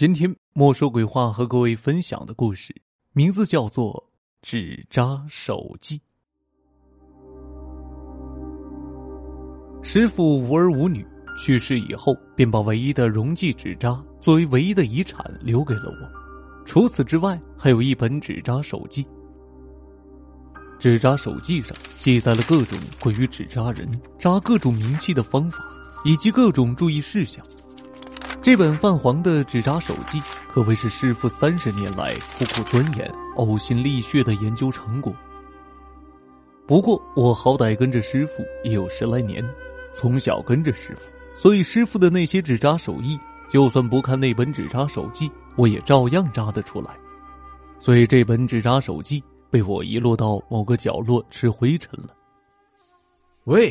今天莫说鬼话和各位分享的故事，名字叫做《纸扎手记》。师傅无儿无女，去世以后便把唯一的溶剂纸扎作为唯一的遗产留给了我。除此之外，还有一本纸扎手记。纸扎手记上记载了各种关于纸扎人扎各种名器的方法，以及各种注意事项。这本泛黄的纸扎手记可谓是师傅三十年来苦苦钻研、呕心沥血的研究成果。不过我好歹跟着师傅也有十来年，从小跟着师傅，所以师傅的那些纸扎手艺，就算不看那本纸扎手记，我也照样扎得出来。所以这本纸扎手记被我遗落到某个角落吃灰尘了。喂，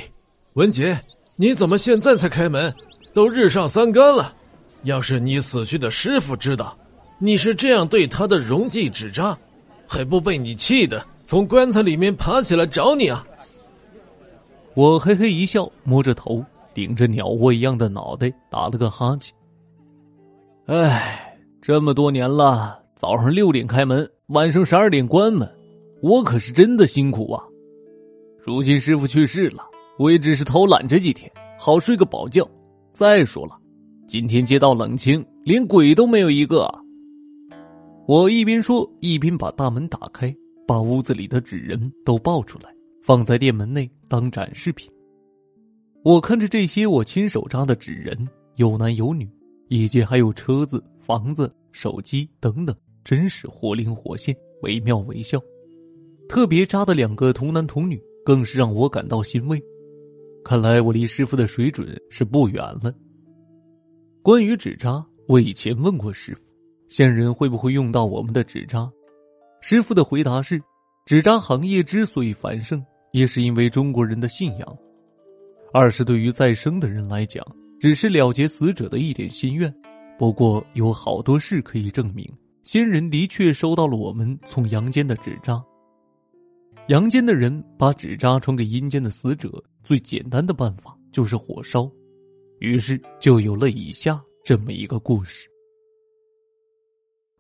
文杰，你怎么现在才开门？都日上三竿了。要是你死去的师傅知道你是这样对他的溶剂纸扎，还不被你气的从棺材里面爬起来找你啊！我嘿嘿一笑，摸着头，顶着鸟窝一样的脑袋，打了个哈欠。唉，这么多年了，早上六点开门，晚上十二点关门，我可是真的辛苦啊！如今师傅去世了，我也只是偷懒这几天，好睡个饱觉。再说了。今天街道冷清，连鬼都没有一个。我一边说，一边把大门打开，把屋子里的纸人都抱出来，放在店门内当展示品。我看着这些我亲手扎的纸人，有男有女，以及还有车子、房子、手机等等，真是活灵活现，惟妙惟肖。特别扎的两个童男童女，更是让我感到欣慰。看来我离师傅的水准是不远了。关于纸扎，我以前问过师傅，先人会不会用到我们的纸扎？师傅的回答是：纸扎行业之所以繁盛，也是因为中国人的信仰；二是对于再生的人来讲，只是了结死者的一点心愿。不过有好多事可以证明，先人的确收到了我们从阳间的纸扎。阳间的人把纸扎传给阴间的死者，最简单的办法就是火烧。于是就有了以下这么一个故事：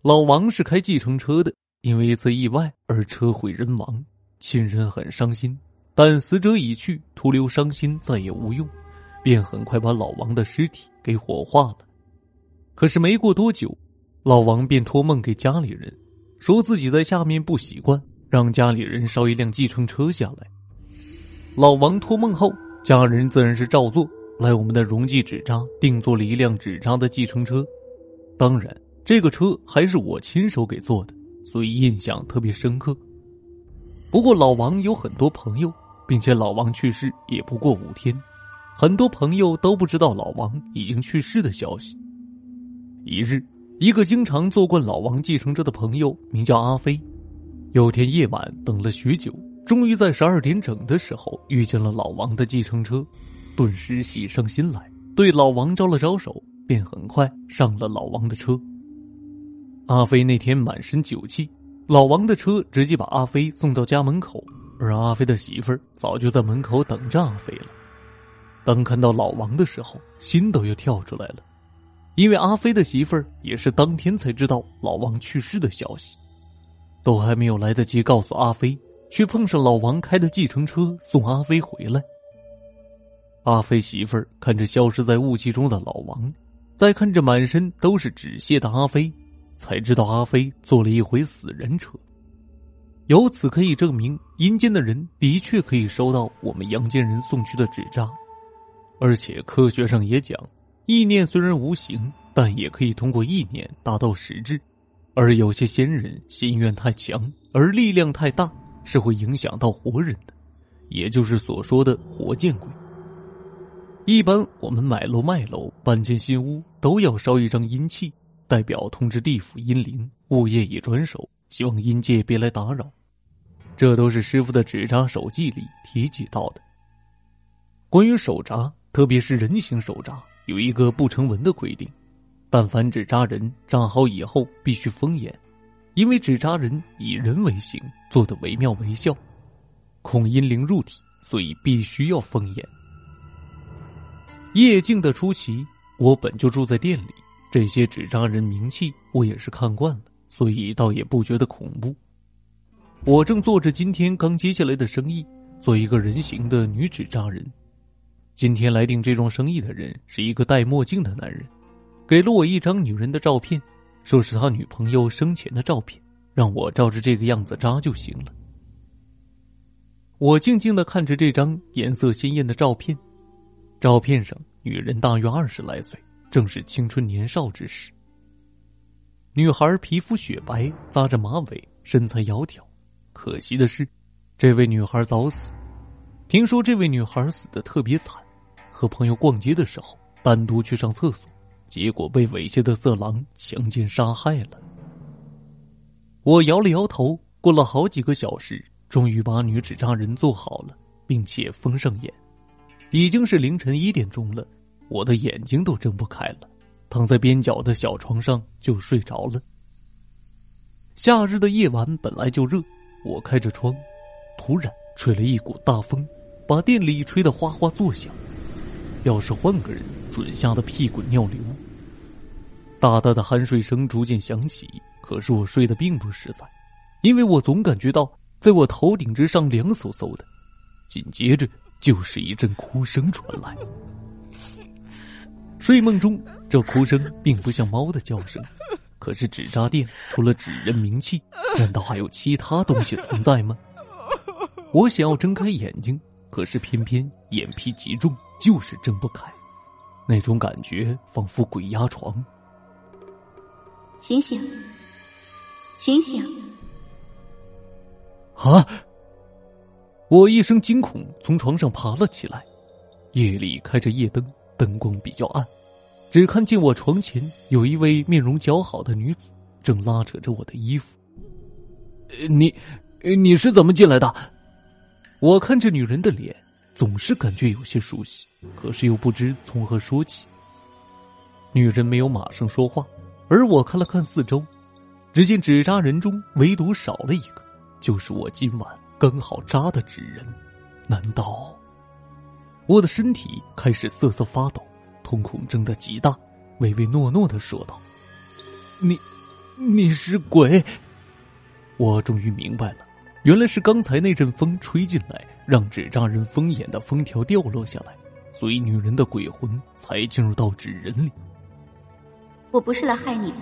老王是开计程车的，因为一次意外而车毁人亡，亲人很伤心。但死者已去，徒留伤心再也无用，便很快把老王的尸体给火化了。可是没过多久，老王便托梦给家里人，说自己在下面不习惯，让家里人烧一辆计程车下来。老王托梦后，家人自然是照做。来我们的溶剂纸扎定做了一辆纸扎的计程车，当然这个车还是我亲手给做的，所以印象特别深刻。不过老王有很多朋友，并且老王去世也不过五天，很多朋友都不知道老王已经去世的消息。一日，一个经常坐惯老王计程车的朋友名叫阿飞，有天夜晚等了许久，终于在十二点整的时候遇见了老王的计程车。顿时喜上心来，对老王招了招手，便很快上了老王的车。阿飞那天满身酒气，老王的车直接把阿飞送到家门口，而阿飞的媳妇儿早就在门口等着阿飞了。当看到老王的时候，心都要跳出来了，因为阿飞的媳妇儿也是当天才知道老王去世的消息，都还没有来得及告诉阿飞，却碰上老王开的计程车送阿飞回来。阿飞媳妇儿看着消失在雾气中的老王，再看着满身都是纸屑的阿飞，才知道阿飞坐了一回死人车。由此可以证明，阴间的人的确可以收到我们阳间人送去的纸扎，而且科学上也讲，意念虽然无形，但也可以通过意念达到实质。而有些仙人心愿太强，而力量太大，是会影响到活人的，也就是所说的活见鬼。一般我们买楼卖楼搬迁新屋都要烧一张阴气，代表通知地府阴灵物业已转手，希望阴界别来打扰。这都是师傅的纸扎手记里提及到的。关于手扎，特别是人形手扎，有一个不成文的规定：但凡纸扎人扎好以后必须封眼，因为纸扎人以人为形，做的惟妙惟肖，恐阴灵入体，所以必须要封眼。夜静的出奇，我本就住在店里，这些纸扎人名气我也是看惯了，所以倒也不觉得恐怖。我正做着今天刚接下来的生意，做一个人形的女纸扎人。今天来订这桩生意的人是一个戴墨镜的男人，给了我一张女人的照片，说是他女朋友生前的照片，让我照着这个样子扎就行了。我静静的看着这张颜色鲜艳的照片，照片上女人大约二十来岁，正是青春年少之时。女孩皮肤雪白，扎着马尾，身材窈窕。可惜的是，这位女孩早死。听说这位女孩死的特别惨。和朋友逛街的时候，单独去上厕所，结果被猥亵的色狼强奸杀害了。我摇了摇头，过了好几个小时，终于把女纸扎人做好了，并且封上眼。已经是凌晨一点钟了，我的眼睛都睁不开了，躺在边角的小床上就睡着了。夏日的夜晚本来就热，我开着窗，突然吹了一股大风，把店里吹得哗哗作响。要是换个人，准吓得屁滚尿流。大大的酣睡声逐渐响起，可是我睡得并不实在，因为我总感觉到在我头顶之上凉飕飕的。紧接着就是一阵哭声传来。睡梦中，这哭声并不像猫的叫声。可是纸扎店除了纸人名气，难道还有其他东西存在吗？我想要睁开眼睛，可是偏偏眼皮极重。就是睁不开，那种感觉仿佛鬼压床。醒醒，醒醒！啊！我一声惊恐，从床上爬了起来。夜里开着夜灯，灯光比较暗，只看见我床前有一位面容姣好的女子，正拉扯着我的衣服。你，你是怎么进来的？我看着女人的脸。总是感觉有些熟悉，可是又不知从何说起。女人没有马上说话，而我看了看四周，只见纸扎人中唯独少了一个，就是我今晚刚好扎的纸人。难道？我的身体开始瑟瑟发抖，瞳孔睁得极大，唯唯诺诺的说道：“你，你是鬼。”我终于明白了，原来是刚才那阵风吹进来。让纸扎人封眼的封条掉落下来，所以女人的鬼魂才进入到纸人里。我不是来害你的。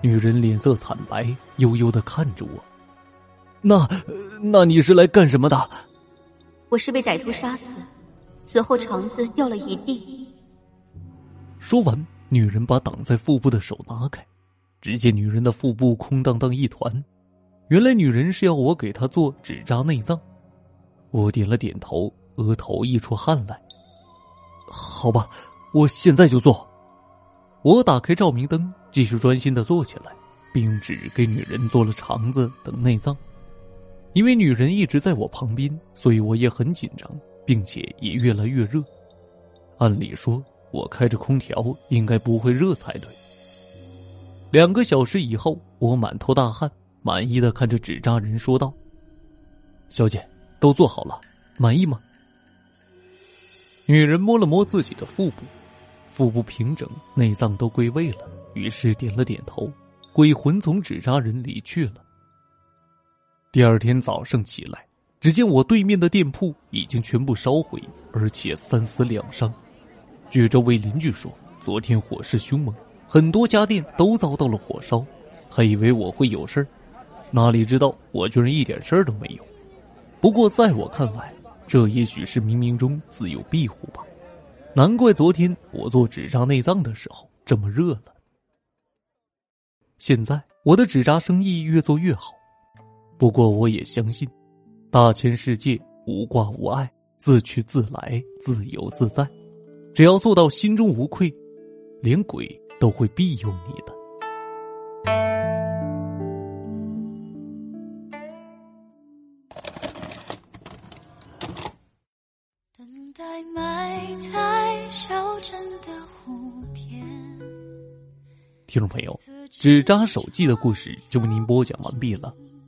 女人脸色惨白，悠悠的看着我。那，那你是来干什么的？我是被歹徒杀死，死后肠子掉了一地。说完，女人把挡在腹部的手拿开，只见女人的腹部空荡荡一团。原来女人是要我给她做纸扎内脏。我点了点头，额头溢出汗来。好吧，我现在就做。我打开照明灯，继续专心的做起来，并用纸给女人做了肠子等内脏。因为女人一直在我旁边，所以我也很紧张，并且也越来越热。按理说，我开着空调应该不会热才对。两个小时以后，我满头大汗，满意的看着纸扎人说道：“小姐。”都做好了，满意吗？女人摸了摸自己的腹部，腹部平整，内脏都归位了，于是点了点头。鬼魂从纸扎人离去了。第二天早上起来，只见我对面的店铺已经全部烧毁，而且三死两伤。据周围邻居说，昨天火势凶猛，很多家电都遭到了火烧，还以为我会有事儿，哪里知道我居然一点事儿都没有。不过，在我看来，这也许是冥冥中自有庇护吧。难怪昨天我做纸扎内脏的时候这么热了。现在我的纸扎生意越做越好，不过我也相信，大千世界无挂无碍，自去自来，自由自在。只要做到心中无愧，连鬼都会庇佑你的。等待埋在小镇的湖边听众朋友，纸扎手记的故事就为您播讲完毕了。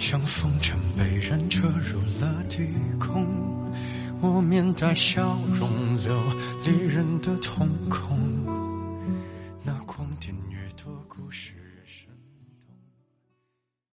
像风筝被人扯入了低空，我面带笑容，流离人的瞳孔。